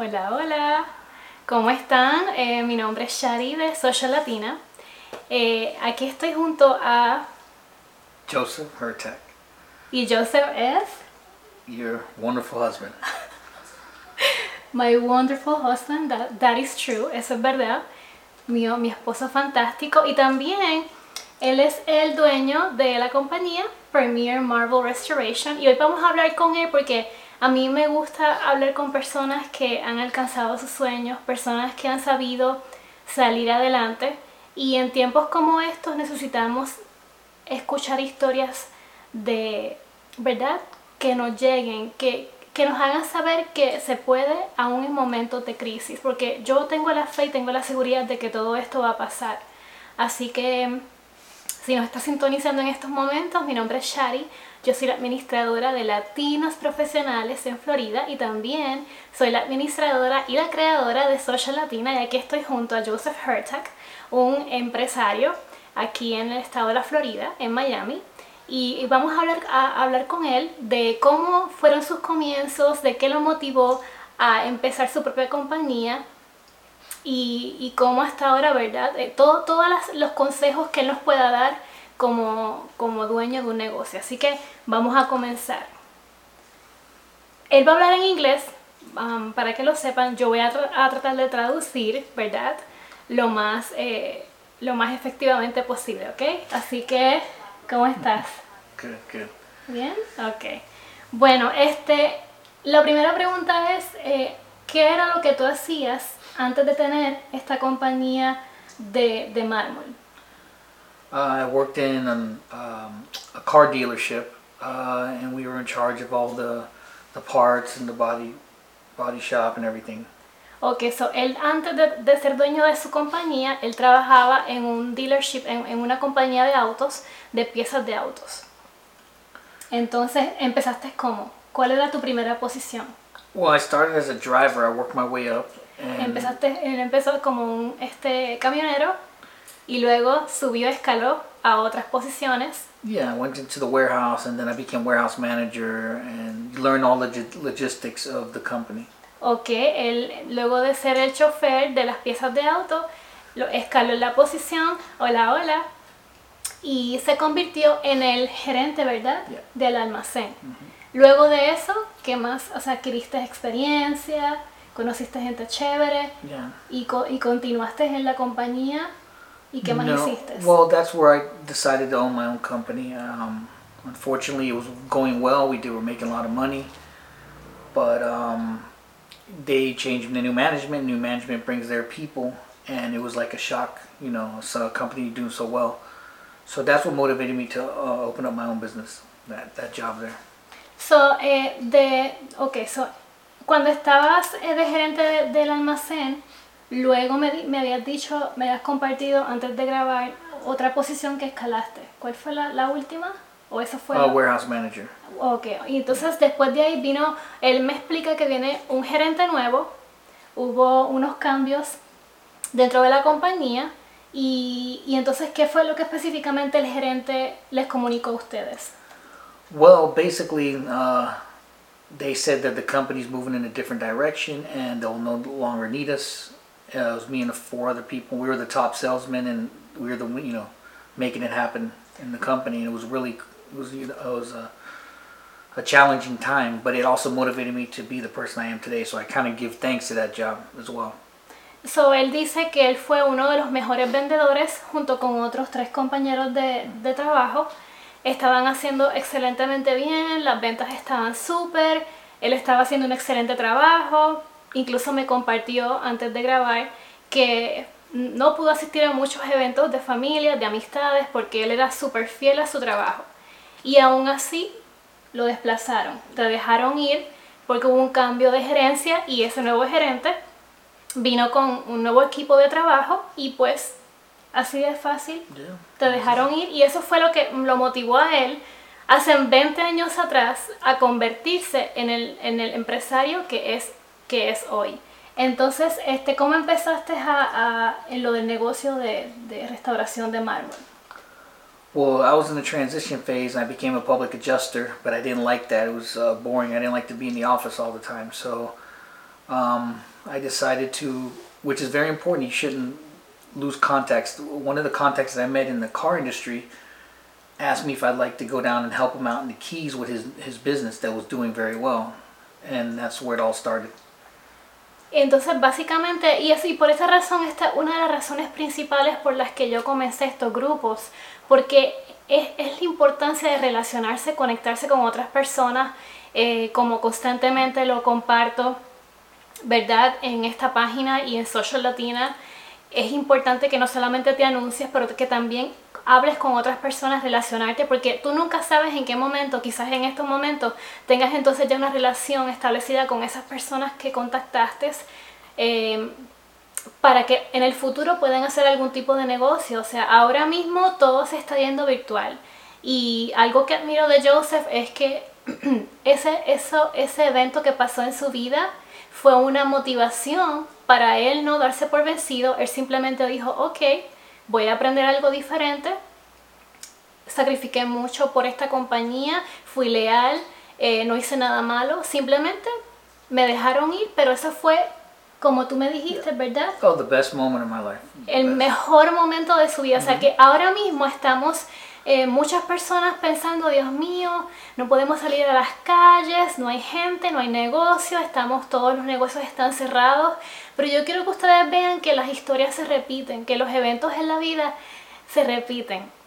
Hola, hola. ¿Cómo están? Eh, mi nombre es Shari de Social Latina. Eh, aquí estoy junto a... Joseph Hertek. Y Joseph es... Your wonderful husband. My wonderful husband, that, that is true, eso es verdad. Mi, mi esposo fantástico. Y también él es el dueño de la compañía Premier Marvel Restoration. Y hoy vamos a hablar con él porque a mí me gusta hablar con personas que han alcanzado sus sueños, personas que han sabido salir adelante y en tiempos como estos necesitamos escuchar historias de verdad que nos lleguen, que, que nos hagan saber que se puede aún en momentos de crisis, porque yo tengo la fe y tengo la seguridad de que todo esto va a pasar. Así que si nos está sintonizando en estos momentos, mi nombre es Shari, yo soy la administradora de Latinos Profesionales en Florida y también soy la administradora y la creadora de Social Latina y aquí estoy junto a Joseph Hertak, un empresario aquí en el estado de la Florida, en Miami. Y vamos a hablar, a hablar con él de cómo fueron sus comienzos, de qué lo motivó a empezar su propia compañía y, y cómo hasta ahora, ¿verdad? Eh, todo, todos los consejos que él nos pueda dar como, como dueño de un negocio. Así que vamos a comenzar. Él va a hablar en inglés, um, para que lo sepan, yo voy a, a, tratar de traducir, ¿verdad? Lo más, eh, lo más efectivamente posible, ¿ok? Así que, ¿cómo estás? Good, good. ¿Bien? Ok. Bueno, este, la primera pregunta es, eh, ¿qué era lo que tú hacías antes de tener esta compañía de, de mármol? Uh, I worked in um, um, a car dealership, uh, and we were in charge of all the the parts and the body body shop and everything. Ok, so él antes de, de, ser dueño de su compañía, él trabajaba en un dealership, en, en, una compañía de autos, de piezas de autos. Entonces, ¿empezaste cómo? ¿Cuál era tu primera posición? Well, I started as a driver. I worked my way up. And Empezaste, él empezó como un este, camionero y luego subió, escaló a otras posiciones. Yeah, I went into the warehouse and then I became warehouse manager and learned all the logistics of the company. Ok, él luego de ser el chofer de las piezas de auto, lo escaló en la posición, hola, hola, y se convirtió en el gerente, ¿verdad? Yeah. Del almacén. Mm -hmm. Luego de eso, ¿qué más? O sea, adquiriste experiencia, conociste gente chévere Yeah. y, co y continuaste en la compañía. ¿Y qué más no, hiciste? Well, that's where I decided to own my own company. Um, unfortunately, it was going well. We did, were making a lot of money, but um, they changed the new management. New management brings their people, and it was like a shock. You know, so a company doing so well. So that's what motivated me to uh, open up my own business. That that job there. So, eh, de, okay, so cuando estabas eh, de gerente de, del almacén, luego me, me habías dicho, me habías compartido antes de grabar otra posición que escalaste. ¿Cuál fue la, la última? ¿O eso fue? Uh, warehouse manager. Ok, y entonces después de ahí vino, él me explica que viene un gerente nuevo, hubo unos cambios dentro de la compañía y, y entonces, ¿qué fue lo que específicamente el gerente les comunicó a ustedes? Well, basically, uh, they said that the company's moving in a different direction and they'll no longer need us. Uh, it was me and four other people. We were the top salesmen, and we were the you know making it happen in the company. And it was really it was it was a, a challenging time, but it also motivated me to be the person I am today. So I kind of give thanks to that job as well. So él dice que él fue uno de los mejores vendedores junto con otros tres compañeros de, de trabajo. Estaban haciendo excelentemente bien, las ventas estaban súper, él estaba haciendo un excelente trabajo, incluso me compartió antes de grabar que no pudo asistir a muchos eventos de familia, de amistades, porque él era súper fiel a su trabajo. Y aún así lo desplazaron, te dejaron ir porque hubo un cambio de gerencia y ese nuevo gerente vino con un nuevo equipo de trabajo y pues así de fácil Yeah. te dejaron ir y eso fue lo que lo motivó a él hace 20 años atrás a convertirse en el, en el empresario que es que es hoy. Entonces, este, ¿cómo empezaste a, a, en lo del negocio de, de restauración de mármol? Well, I was in the transition phase and I became a public adjuster, but I didn't like that. It was uh, boring. I didn't like to be in the office all the time. So um, I decided to, which is very important. You shouldn't lose contacts. One of the contacts I met in the car industry asked me if I'd like to go down and help him out in the Keys with his his business that was doing very well, and that's where it all started. Entonces, básicamente, y, así, por esa razón, esta es una de las razones principales por las que yo comencé estos grupos, porque es, es la importancia de relacionarse, conectarse con otras personas, eh, como constantemente lo comparto, ¿verdad? En esta página y en Social Latina, es importante que no solamente te anuncies, pero que también hables con otras personas, relacionarte, porque tú nunca sabes en qué momento, quizás en estos momentos, tengas entonces ya una relación establecida con esas personas que contactaste eh, para que en el futuro puedan hacer algún tipo de negocio. O sea, ahora mismo todo se está yendo virtual. Y algo que admiro de Joseph es que ese, eso, ese evento que pasó en su vida fue una motivación para él no darse por vencido. Él simplemente dijo, ok, voy a aprender algo diferente, sacrifiqué mucho por esta compañía, fui leal, eh, no hice nada malo, simplemente me dejaron ir, pero eso fue como tú me dijiste, ¿verdad? Oh, the best moment of my life. El mejor momento de su vida. O sea que ahora mismo estamos eh, muchas personas pensando, Dios mío, no podemos salir a las calles, no hay gente, no hay negocio, estamos, todos los negocios están cerrados. Pero yo quiero que ustedes vean que las historias se repiten, que los eventos en la vida se repiten.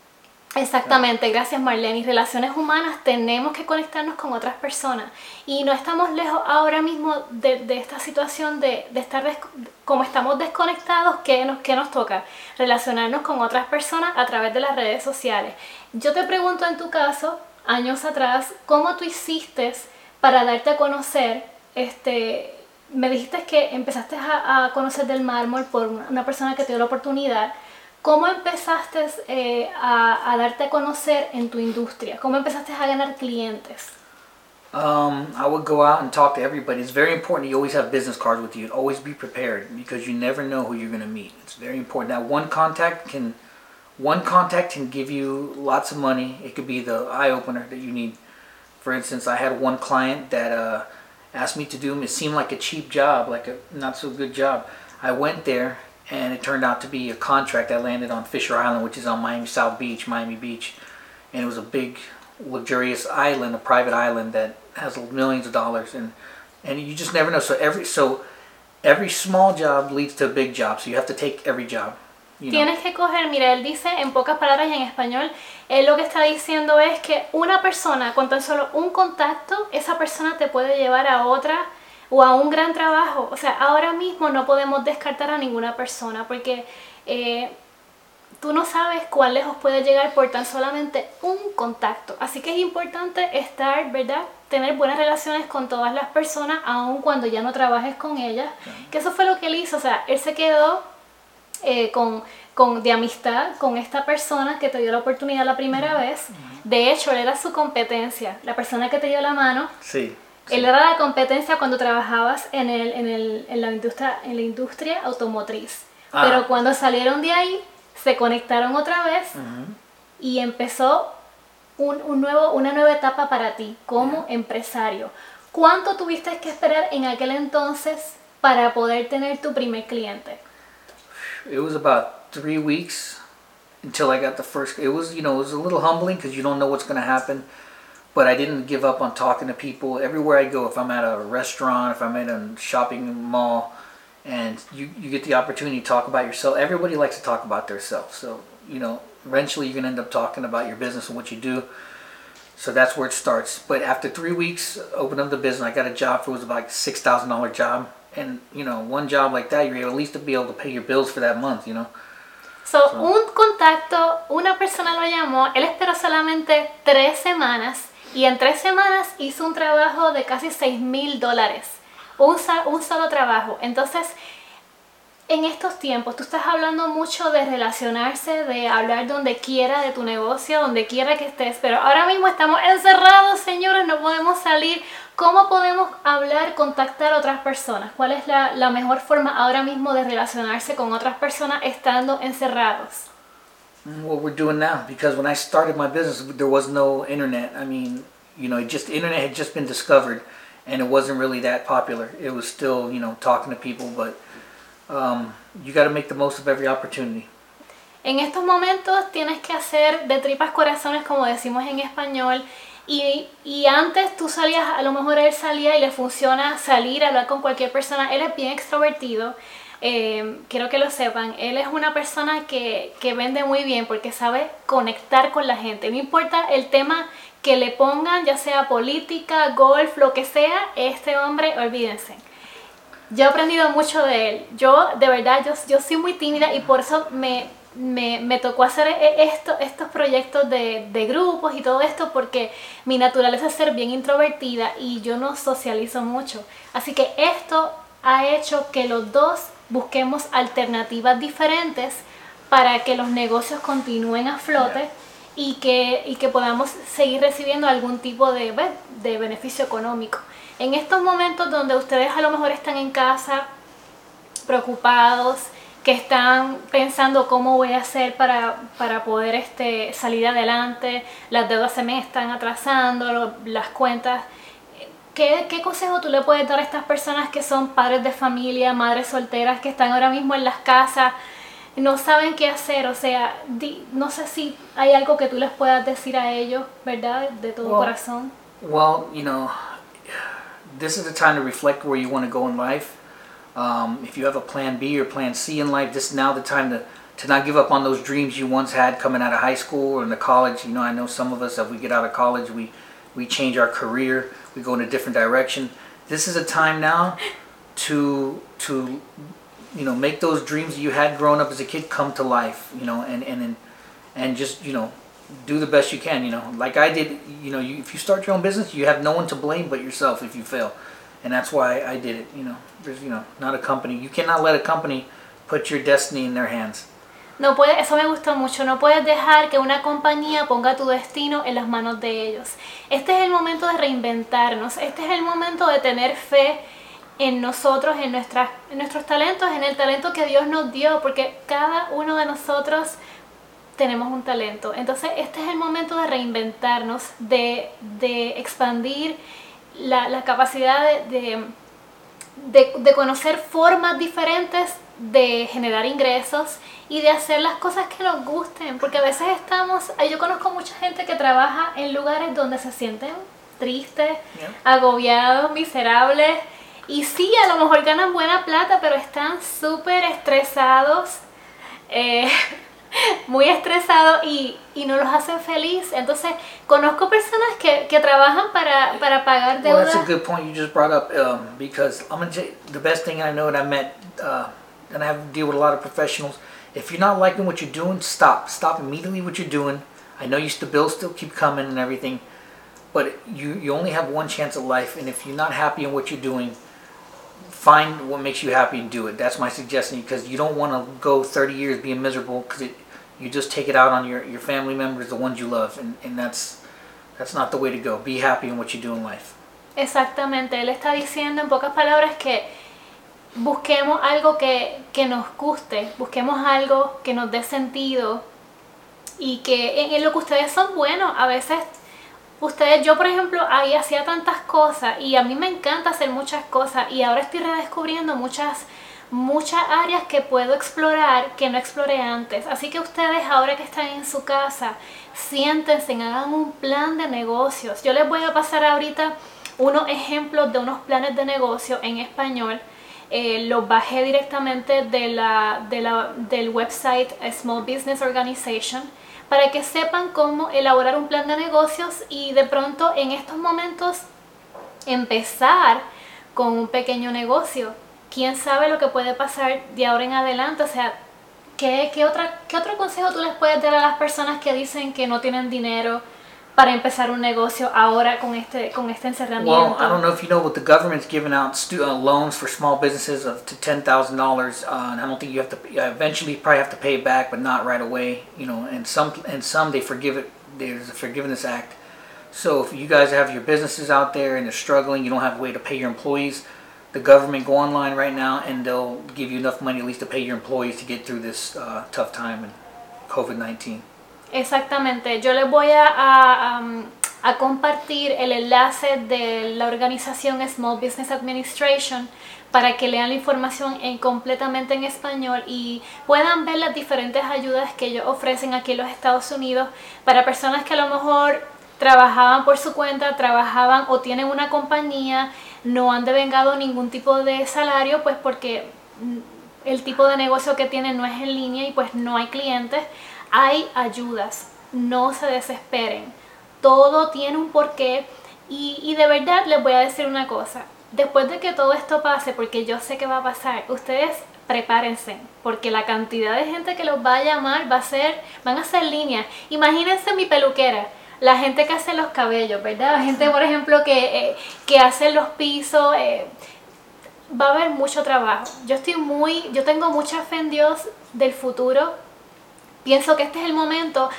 Exactamente, gracias Marlene. Y relaciones humanas tenemos que conectarnos con otras personas. Y no estamos lejos ahora mismo de, esta situación de, estar como estamos desconectados, ¿qué nos, ¿qué nos toca? Relacionarnos con otras personas a través de las redes sociales. Yo te pregunto en tu caso, años atrás, ¿cómo tú hiciste para darte a conocer? Este, me dijiste que empezaste a conocer del mármol por una persona que te dio la oportunidad ¿Cómo empezaste eh, a, a, darte a conocer en tu industria? ¿Cómo empezaste a ganar clientes? Um, I would go out and talk to everybody. It's very important you always have business cards with you. Always be prepared because you never know who you're going to meet. It's very important. That one contact can one contact can give you lots of money. It could be the eye opener that you need. For instance, I had one client that uh, asked me to do. It seemed like a cheap job, like a not so good job. I went there and it turned out to be a contract that landed on Fisher Island, which is on Miami South Beach, Miami Beach, and it was a big, luxurious island, a private island that has millions of dollars, and and you just never know. So every so every small job leads to a big job, so you have to take every job. You know. Tienes que coger, mira, él dice en pocas palabras y en español, él lo que está diciendo es que una persona con tan solo un contacto, esa persona te puede llevar a otra o a un gran trabajo. O sea, ahora mismo no podemos descartar a ninguna persona porque eh, tú no sabes cuán lejos puede llegar por tan solamente un contacto. Así que es importante estar, ¿verdad? Tener buenas relaciones con todas las personas, aun cuando ya no trabajes con ellas. Que eso fue lo que él hizo. O sea, él se quedó eh, con, con, de amistad con esta persona que te dio la oportunidad la primera vez. De hecho, él era su competencia. La persona que te dio la mano. Sí él era la competencia cuando trabajabas en, el, en, el, en, la, industria, en la industria automotriz. Ah. Pero cuando salieron de ahí, se conectaron otra vez y empezó un, un, nuevo, una nueva etapa para ti como empresario. ¿Cuánto tuviste que esperar en aquel entonces para poder tener tu primer cliente? It was about three weeks until I got the first. It was, you know, it was a little humbling because you don't know what's going to happen. But I didn't give up on talking to people. Everywhere I go, if I'm at a restaurant, if I'm at a shopping mall, and you, you get the opportunity to talk about yourself, everybody likes to talk about themselves. So, you know, eventually you're going to end up talking about your business and what you do. So that's where it starts. But after three weeks, open up the business, I got a job for it was about $6,000 job. And, you know, one job like that, you're able, at least to be able to pay your bills for that month, you know. So, so, un contacto, una persona lo llamó, él esperó solamente tres semanas y en tres semanas hizo un trabajo de casi 6 mil dólares. Un, solo trabajo. Entonces, en estos tiempos, tú estás hablando mucho de relacionarse, de hablar donde quiera de tu negocio, donde quiera que estés, pero ahora mismo estamos encerrados, señores, no podemos salir. ¿Cómo podemos hablar, contactar a otras personas? ¿Cuál es la mejor forma ahora mismo de relacionarse con otras personas estando encerrados? What we're doing now because when I started my business there was no internet I mean you know just internet had just been discovered and it wasn't really that popular. It was still, you know, talking to people, but um, you got to make the most of every opportunity. En estos momentos tienes que hacer de tripas corazones, como decimos en español, y, y, antes tú salías, a lo mejor él salía y le funciona salir, hablar con cualquier persona, él es bien extrovertido, eh, quiero que lo sepan, él es una persona que, que vende muy bien porque sabe conectar con la gente, no importa el tema que le pongan, ya sea política, golf, lo que sea, este hombre, olvídense. Yo he aprendido mucho de él. Yo, de verdad, yo, yo soy muy tímida y por eso me, me, me tocó hacer e, esto, estos proyectos de, de, grupos y todo esto porque mi naturaleza es ser bien introvertida y yo no socializo mucho. Así que esto ha hecho que los dos busquemos alternativas diferentes para que los negocios continúen a flote y que, y que podamos seguir recibiendo algún tipo de, de beneficio económico. En estos momentos donde ustedes a lo mejor están en casa preocupados, que están pensando cómo voy a hacer para, para poder este, salir adelante, las deudas se me están atrasando, las cuentas. ¿Qué, ¿Qué consejo tú le puedes dar a estas personas que son padres de familia, madres solteras, que están ahora mismo en las casas, no saben qué hacer? O sea, di, no sé si hay algo que tú les puedas decir a ellos, ¿verdad? De todo well, corazón. Well, you know, this is the time to reflect where you want to go in life. Um, if you have a plan B or plan C in life, this is now the time to, to not give up on those dreams you once had coming out of high school or in the college. You know, I know some of us, if we get out of college, we, we change our career, we go in a different direction. This is a time now to, to you know, make those dreams you had growing up as a kid come to life, you know, and, and, and just, you know, do the best you can, you know. Like I did, you know, you, if you start your own business, you have no one to blame but yourself if you fail. And that's why I did it, you know. There's, you know, not a company. You cannot let a company put your destiny in their hands. No puede, eso me gustó mucho. No puedes dejar que una compañía ponga tu destino en las manos de ellos. Este es el momento de reinventarnos. Este es el momento de tener fe en nosotros, en, nuestras, nuestros talentos, en el talento que Dios nos dio, porque cada uno de nosotros tenemos un talento. Entonces, este es el momento de reinventarnos, de, de expandir la, la capacidad de, de, de, conocer formas diferentes de generar ingresos y de hacer las cosas que nos gusten, porque a veces estamos, yo conozco mucha gente que trabaja en lugares donde se sienten tristes, agobiados, miserables, y sí, a lo mejor ganan buena plata, pero están súper estresados. Eh, muy estresados y, y, no los hacen feliz. Entonces, conozco personas que, que trabajan para, para pagar deudas. Well, that's a good point you just brought up um, because I'm gonna the best thing I know and I met, uh, and I have to deal with a lot of professionals. If you're not liking what you're doing, stop. Stop immediately what you're doing. I know you the bills still keep coming and everything, but you, you only have one chance at life, and if you're not happy in what you're doing, find what makes you happy and do it. That's my suggestion because you don't want to go 30 years being miserable because you just take it out on your, your family members, the ones you love, and, and that's, that's not the way to go. Be happy in what you do in life. Exactamente, él está diciendo en pocas palabras que busquemos algo que, que nos guste, busquemos algo que nos dé sentido y que en, lo que ustedes son buenos, a veces Ustedes, yo por ejemplo, ahí hacía tantas cosas y a mí me encanta hacer muchas cosas y ahora estoy redescubriendo muchas, muchas áreas que puedo explorar que no exploré antes. Así que ustedes ahora que están en su casa, siéntense, hagan un plan de negocios. Yo les voy a pasar ahorita unos ejemplos de unos planes de negocio en español. Eh, los bajé directamente de la, de la, del website Small Business Organization para que sepan cómo elaborar un plan de negocios y de pronto en estos momentos empezar con un pequeño negocio. ¿Quién sabe lo que puede pasar de ahora en adelante? O sea, ¿qué, qué, otra, ¿qué otro consejo tú les puedes dar a las personas que dicen que no tienen dinero para empezar un negocio ahora con este con este encerramiento? Well, I don't know if you know, but the government's giving out stu- uh, loans for small businesses of to ten thousand uh, dollars, and I don't think you have to. Uh, eventually, you probably have to pay it back, but not right away. You know, and some and some they forgive it. There's a forgiveness act. So if you guys have your businesses out there and they're struggling, you don't have a way to pay your employees. The government go online right now and they'll give you enough money at least to pay your employees to get through this uh, tough time and COVID nineteen. Exactamente, yo les voy a, compartir el enlace de la organización Small Business Administration para que lean la información en, completamente en español y puedan ver las diferentes ayudas que ellos ofrecen aquí en los Estados Unidos para personas que a lo mejor trabajaban por su cuenta, trabajaban o tienen una compañía, no han devengado ningún tipo de salario, pues porque el tipo de negocio que tienen no es en línea y pues no hay clientes, hay ayudas, no se desesperen, todo tiene un porqué y, y de verdad les voy a decir una cosa, después de que todo esto pase, porque yo sé que va a pasar, ustedes prepárense, porque la cantidad de gente que los va a llamar va a ser, van a ser líneas. Imagínense mi peluquera, la gente que hace los cabellos, ¿verdad? La gente, por ejemplo, que, eh, que hace los pisos. Eh, va a haber mucho trabajo. Yo estoy muy, yo tengo mucha fe en Dios del futuro. Pienso que este es el momento.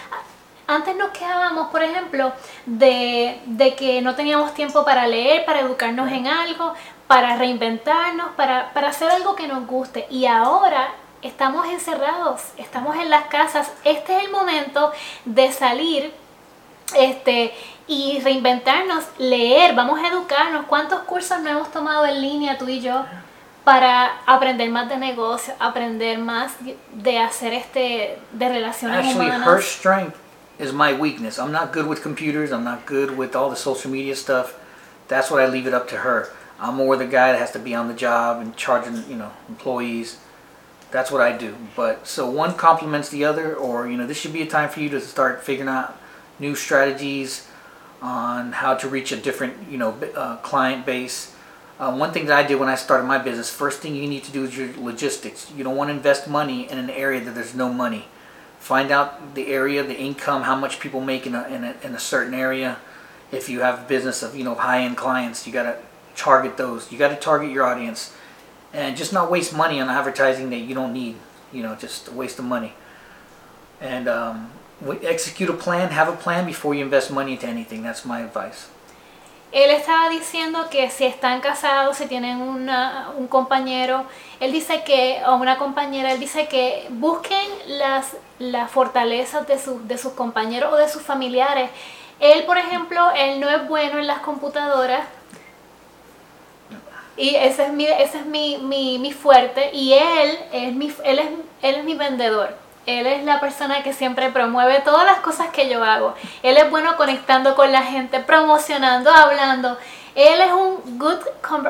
Antes nos quejábamos, por ejemplo, de, de, que no teníamos tiempo para leer, para educarnos en algo, para reinventarnos, para, para hacer algo que nos guste. Y ahora estamos encerrados, estamos en las casas. Este es el momento de salir este, y reinventarnos, leer, vamos a educarnos. ¿Cuántos cursos no hemos tomado en línea tú y yo para aprender más de negocio, aprender más de hacer este de relaciones Actually, humanas? her strength is my weakness. I'm not good with computers. I'm not good with all the social media stuff. That's what I leave it up to her. I'm more the guy that has to be on the job and charging, you know, employees. That's what I do. But so one complements the other, or you know, this should be a time for you to start figuring out new strategies on how to reach a different, you know, uh, client base. Uh, one thing that I did when I started my business, first thing you need to do is your logistics. You don't want to invest money in an area that there's no money. Find out the area, the income, how much people make in a, in a, in a certain area. If you have a business of, you know, high-end clients, you got to target those. You got to target your audience and just not waste money on advertising that you don't need, you know, just a waste of money. And um, execute a plan, have a plan before you invest money into anything. That's my advice. Él estaba diciendo que si están casados, si tienen una, un compañero, él dice que, o una compañera, él dice que busquen las, las fortalezas de, su, de sus compañeros o de sus familiares. Él, por ejemplo, él no es bueno en las computadoras, y ese es mi, ese es mi, mi, mi fuerte, y él es mi, él es, él es mi vendedor. Él es la persona que siempre promueve todas las cosas que yo hago. Él es bueno conectando con la gente, promocionando, hablando. Él es un good,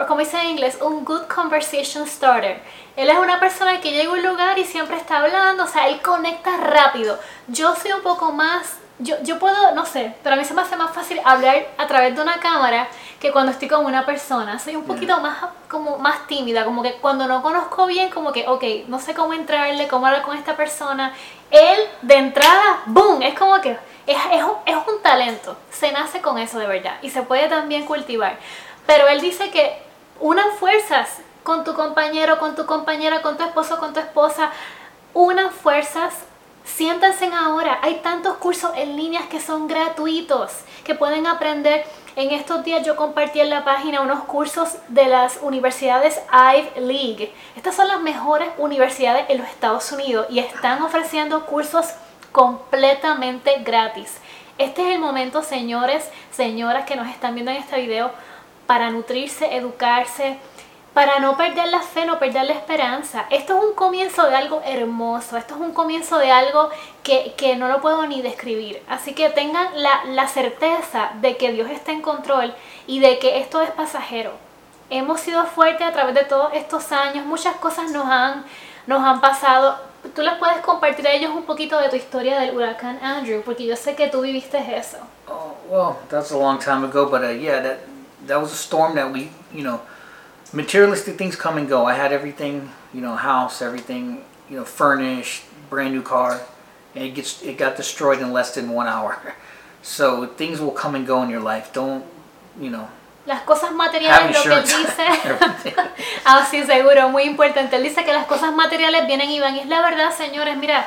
como dice en inglés, un good conversation starter. Él es una persona que llega a un lugar y siempre está hablando, o sea, él conecta rápido. Yo soy un poco más yo, yo puedo, no sé, pero a mí se me hace más fácil hablar a través de una cámara que cuando estoy con una persona. Soy un poquito más como más tímida, como que cuando no conozco bien, como que, ok, no sé cómo entrarle, cómo hablar con esta persona. Él, de entrada, ¡boom! Es como que es, es, es un talento. Se nace con eso de verdad y se puede también cultivar. Pero él dice que unan fuerzas con tu compañero, con tu compañera, con tu esposo, con tu esposa. Unan fuerzas Siéntense ahora, hay tantos cursos en líneas que son gratuitos, que pueden aprender. En estos días yo compartí en la página unos cursos de las universidades Ivy League. Estas son las mejores universidades en los Estados Unidos y están ofreciendo cursos completamente gratis. Este es el momento, señores, señoras que nos están viendo en este video, para nutrirse, educarse, para no perder la fe, no perder la esperanza. Esto es un comienzo de algo hermoso, esto es un comienzo de algo que, que no lo puedo ni describir. Así que tengan la, la, certeza de que Dios está en control y de que esto es pasajero. Hemos sido fuertes a través de todos estos años, muchas cosas nos han, nos han pasado. Tú les puedes compartir a ellos un poquito de tu historia del huracán Andrew, porque yo sé que tú viviste eso. Oh, well, that's a long time ago, but uh, yeah, that, that was a storm that we, you know, materialistic things come and go. I had everything, you know, house, everything, you know, furnished, brand new car, and it gets it got destroyed in less than one hour. So things will come and go in your life. Don't, you know. Las cosas materiales, lo que él dice. ah, sí, seguro, muy importante. Él dice que las cosas materiales vienen y van. Y es la verdad, señores. Mira,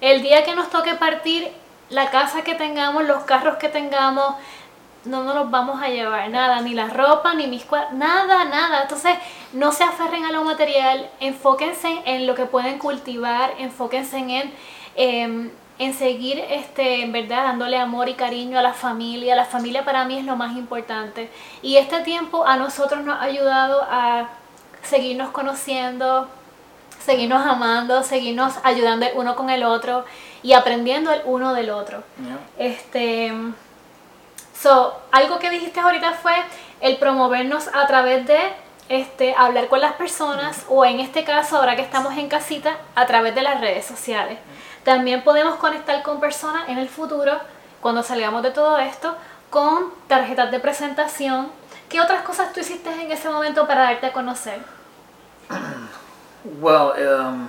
el día que nos toque partir, la casa que tengamos, los carros que tengamos, no nos los vamos a llevar nada, ni la ropa, ni mis cuadros, nada, nada. Entonces, no se aferren a lo material, enfóquense en lo que pueden cultivar, enfóquense en, em, en seguir, este, en verdad, dándole amor y cariño a la familia. La familia para mí es lo más importante. Y este tiempo a nosotros nos ha ayudado a seguirnos conociendo, seguirnos amando, seguirnos ayudando el uno con el otro y aprendiendo el uno del otro. Este, so, algo que dijiste ahorita fue el promovernos a través de este, hablar con las personas o en este caso, ahora que estamos en casita, a través de las redes sociales. También podemos conectar con personas en el futuro, cuando salgamos de todo esto, con tarjetas de presentación. ¿Qué otras cosas tú hiciste en ese momento para darte a conocer? Well, um,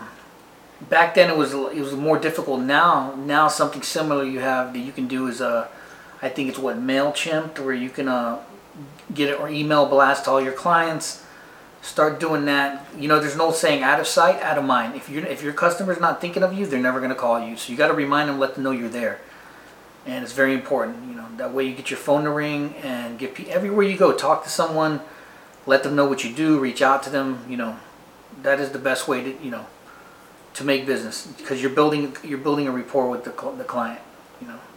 back then it was it was more difficult. Now, now something similar you have that you can do is uh, I think it's what Mailchimp, where you can uh, get it or email blast all your clients. Start doing that. You know, there's no saying out of sight, out of mind. If you if your customer's not thinking of you, they're never going to call you. So you got to remind them, let them know you're there, and it's very important. You know, that way you get your phone to ring and get everywhere you go. Talk to someone, let them know what you do, reach out to them. You know, that is the best way to you know to make business because you're building you're building a rapport with the, the client.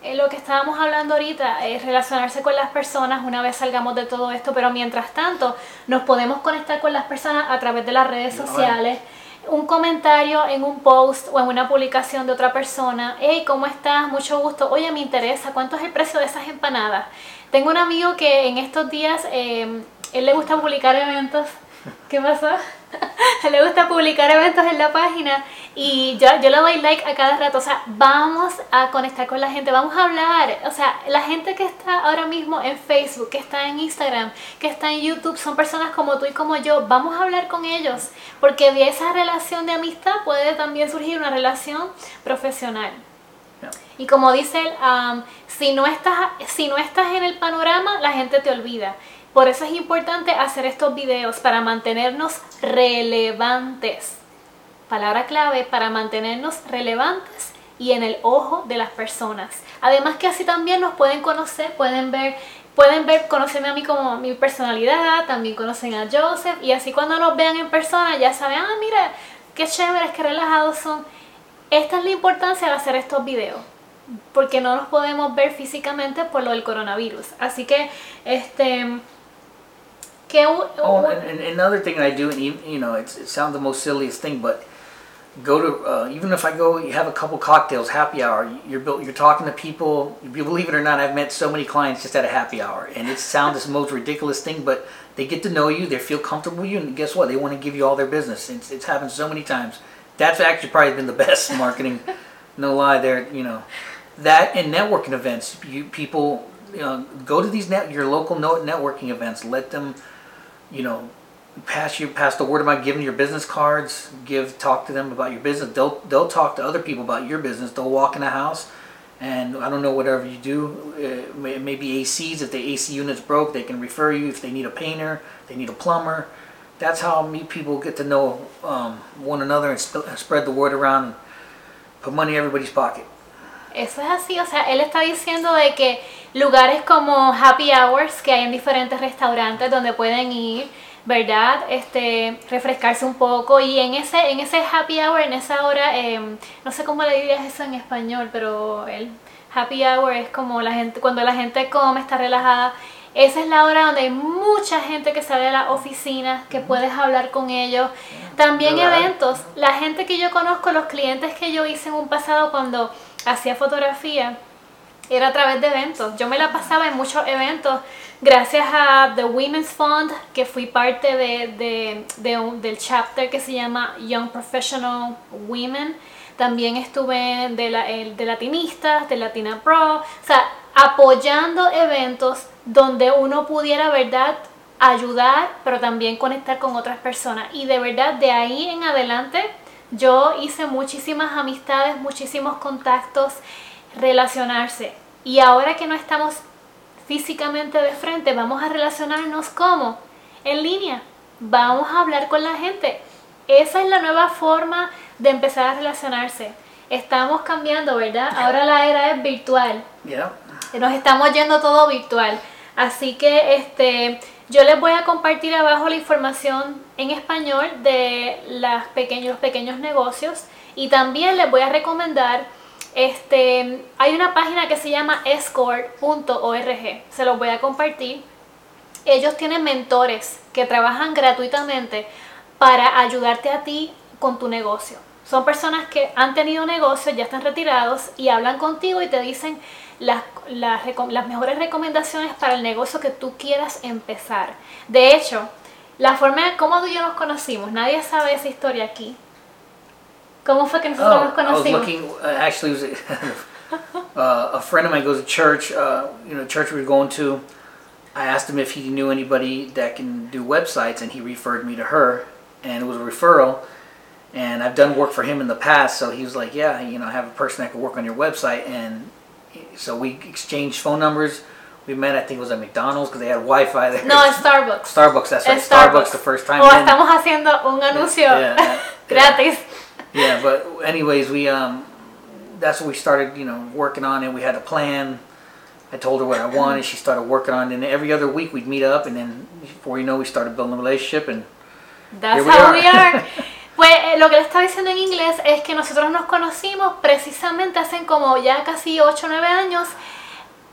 Eh, lo que estábamos hablando ahorita es relacionarse con las personas una vez salgamos de todo esto, pero mientras tanto nos podemos conectar con las personas a través de las redes sociales. Un comentario en un post o en una publicación de otra persona. Hey, ¿cómo estás? Mucho gusto. Oye, me interesa. ¿Cuánto es el precio de esas empanadas? Tengo un amigo que en estos días, eh, él le gusta publicar eventos. ¿Qué pasó? le gusta publicar eventos en la página y yo, yo le doy like a cada rato. O sea, vamos a conectar con la gente, vamos a hablar. O sea, la gente que está ahora mismo en Facebook, que está en Instagram, que está en YouTube, son personas como tú y como yo. Vamos a hablar con ellos porque de esa relación de amistad puede también surgir una relación profesional. Y como dice él, si, no estás, si no estás en el panorama, la gente te olvida. Por eso es importante hacer estos videos para mantenernos relevantes. Palabra clave para mantenernos relevantes y en el ojo de las personas. Además que así también nos pueden conocer, pueden ver, pueden ver, conocerme a mí como mi personalidad, también conocen a Joseph y así cuando nos vean en persona ya saben, ah, mira, qué chéveres, qué relajados son. Esta es la importancia de hacer estos videos porque no nos podemos ver físicamente por lo del coronavirus. Así que, este, oh, and, and, another thing I do, and even, you know, it sounds the most silliest thing, but go to uh, even if I go, you have a couple cocktails, happy hour. You're you're talking to people. Believe it or not, I've met so many clients just at a happy hour, and it sounds the most ridiculous thing, but they get to know you, they feel comfortable with you, and guess what? They want to give you all their business. It's, it's happened so many times. That's actually probably been the best marketing. no lie, there. You know, that and networking events. You people, you know, go to these net your local networking events. Let them you know, pass you pass the word about giving your business cards, give talk to them about your business. They'll they'll talk to other people about your business. They'll walk in the house, and I don't know whatever you do. It may, be ACs. If the AC unit's broke, they can refer you. If they need a painter, they need a plumber. That's how me people get to know um, one another and sp spread the word around. And put money in everybody's pocket. Eso es así, o sea, él está diciendo de que lugares como happy hours que hay en diferentes restaurantes donde pueden ir, ¿verdad? Este, refrescarse un poco y en ese, en ese happy hour, en esa hora, em, no sé cómo le dirías eso en español, pero el happy hour es como la gente, cuando la gente come, está relajada. Esa es la hora donde hay mucha gente que sale de la oficina, que puedes hablar con ellos. También eventos. La gente que yo conozco, los clientes que yo hice en un pasado cuando hacía fotografía era a través de eventos. Yo me la pasaba en muchos eventos gracias a The Women's Fund, que fui parte de, del chapter que se llama Young Professional Women. También estuve de, la, de Latinistas, de Latina Pro, o sea, apoyando eventos donde uno pudiera, ¿verdad?, ayudar, pero también conectar con otras personas. Y de verdad, de ahí en adelante, yo hice muchísimas amistades, muchísimos contactos, relacionarse. Y ahora que no estamos físicamente de frente, vamos a relacionarnos como en línea. Vamos a hablar con la gente. Esa es la nueva forma de empezar a relacionarse. Estamos cambiando, ¿verdad? Ahora la era es virtual. Nos estamos yendo todo virtual. Así que este yo les voy a compartir abajo la información en español de los pequeños negocios y también les voy a recomendar Este, hay una página que se llama escort.org, se los voy a compartir. Ellos tienen mentores que trabajan gratuitamente para ayudarte a ti con tu negocio. Son personas que han tenido negocios, ya están retirados y hablan contigo y te dicen las, las, las mejores recomendaciones para el negocio que tú quieras empezar. De hecho, la forma de cómo tú y yo nos conocimos, nadie sabe esa historia aquí. ¿Cómo fue que nosotros Oh, nos I was conocimos? looking. Uh, actually, it was uh, a friend of mine goes to church. Uh, you know, church we were going to. I asked him if he knew anybody that can do websites, and he referred me to her, and it was a referral. And I've done work for him in the past, so he was like, "Yeah, you know, I have a person that can work on your website." And so we exchanged phone numbers. We met. I think it was at McDonald's because they had Wi-Fi there. No, en Starbucks. Starbucks. That's right. En Starbucks. the first time. O And then- estamos haciendo un anuncio yeah, yeah. gratis. yeah, but anyways, we um, that's what we started, you know, working on it. We had a plan. I told her what I wanted. She started working on it. And every other week we'd meet up, and then before you know, we started building a relationship. And That's we how are. we are. Pues eh, lo que le estaba diciendo en inglés es que nosotros nos conocimos precisamente hace como ya casi 8 o 9 años,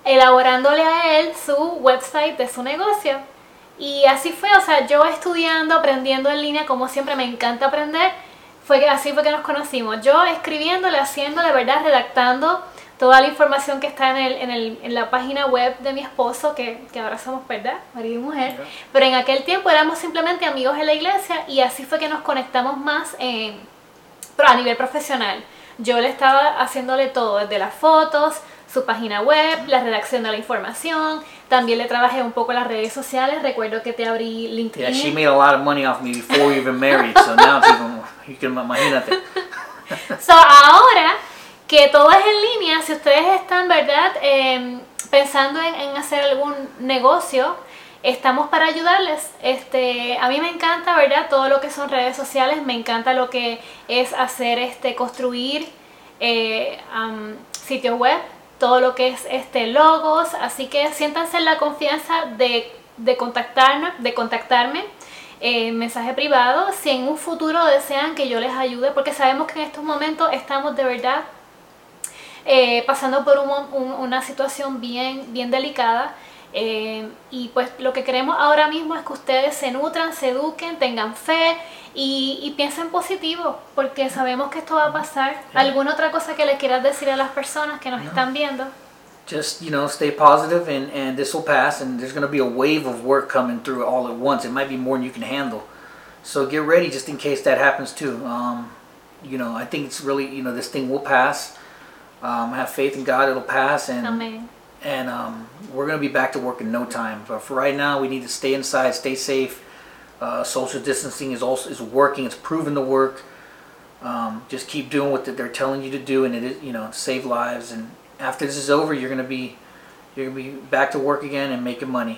elaborándole a él su website de su negocio. Y así fue, o sea, yo estudiando, aprendiendo en línea, como siempre me encanta aprender, fue así fue que nos conocimos. Yo escribiéndole, haciéndole, ¿verdad? Redactando toda la información que está en, el, en, el, en la página web de mi esposo, que, que ahora somos, ¿verdad? Marido y mujer. Ya. Pero en aquel tiempo éramos simplemente amigos en la iglesia y así fue que nos conectamos más pero a nivel profesional. Yo le estaba haciéndole todo, desde las fotos, su página web, la redacción de la información. También le trabajé un poco las redes sociales. Recuerdo que te abrí LinkedIn. yeah, she made a lot of money off me before we even married. So now it's even, you can imagínate. So, ahora que todo es en línea, si ustedes están, ¿verdad? Eh, pensando en, hacer algún negocio, estamos para ayudarles. Este, a mí me encanta, ¿verdad? Todo lo que son redes sociales, me encanta lo que es hacer, este, construir eh, sitios web, todo lo que es este, logos, así que siéntanse en la confianza de, de contactarnos, de contactarme eh, mensaje privado si en un futuro desean que yo les ayude porque sabemos que en estos momentos estamos de verdad eh, pasando por un mo- un- una situación bien, bien delicada eh, y pues lo que queremos ahora mismo es que ustedes se nutran, se eduquen, tengan fe y, y piensen positivo porque sabemos que esto va a pasar. ¿Alguna otra cosa que les quieras decir a las personas que nos están viendo? Just you know, stay positive, and and this will pass. And there's going to be a wave of work coming through all at once. It might be more than you can handle. So get ready, just in case that happens too. Um, you know, I think it's really you know this thing will pass. Um, have faith in God; it'll pass, and Amén. and um, we're gonna be back to work in no time. But for right now, we need to stay inside, stay safe. Uh, social distancing is also is working. It's proven to work. Um, just keep doing what they're telling you to do, and it is you know save lives. And after this is over, you're gonna be you're gonna be back to work again and making money.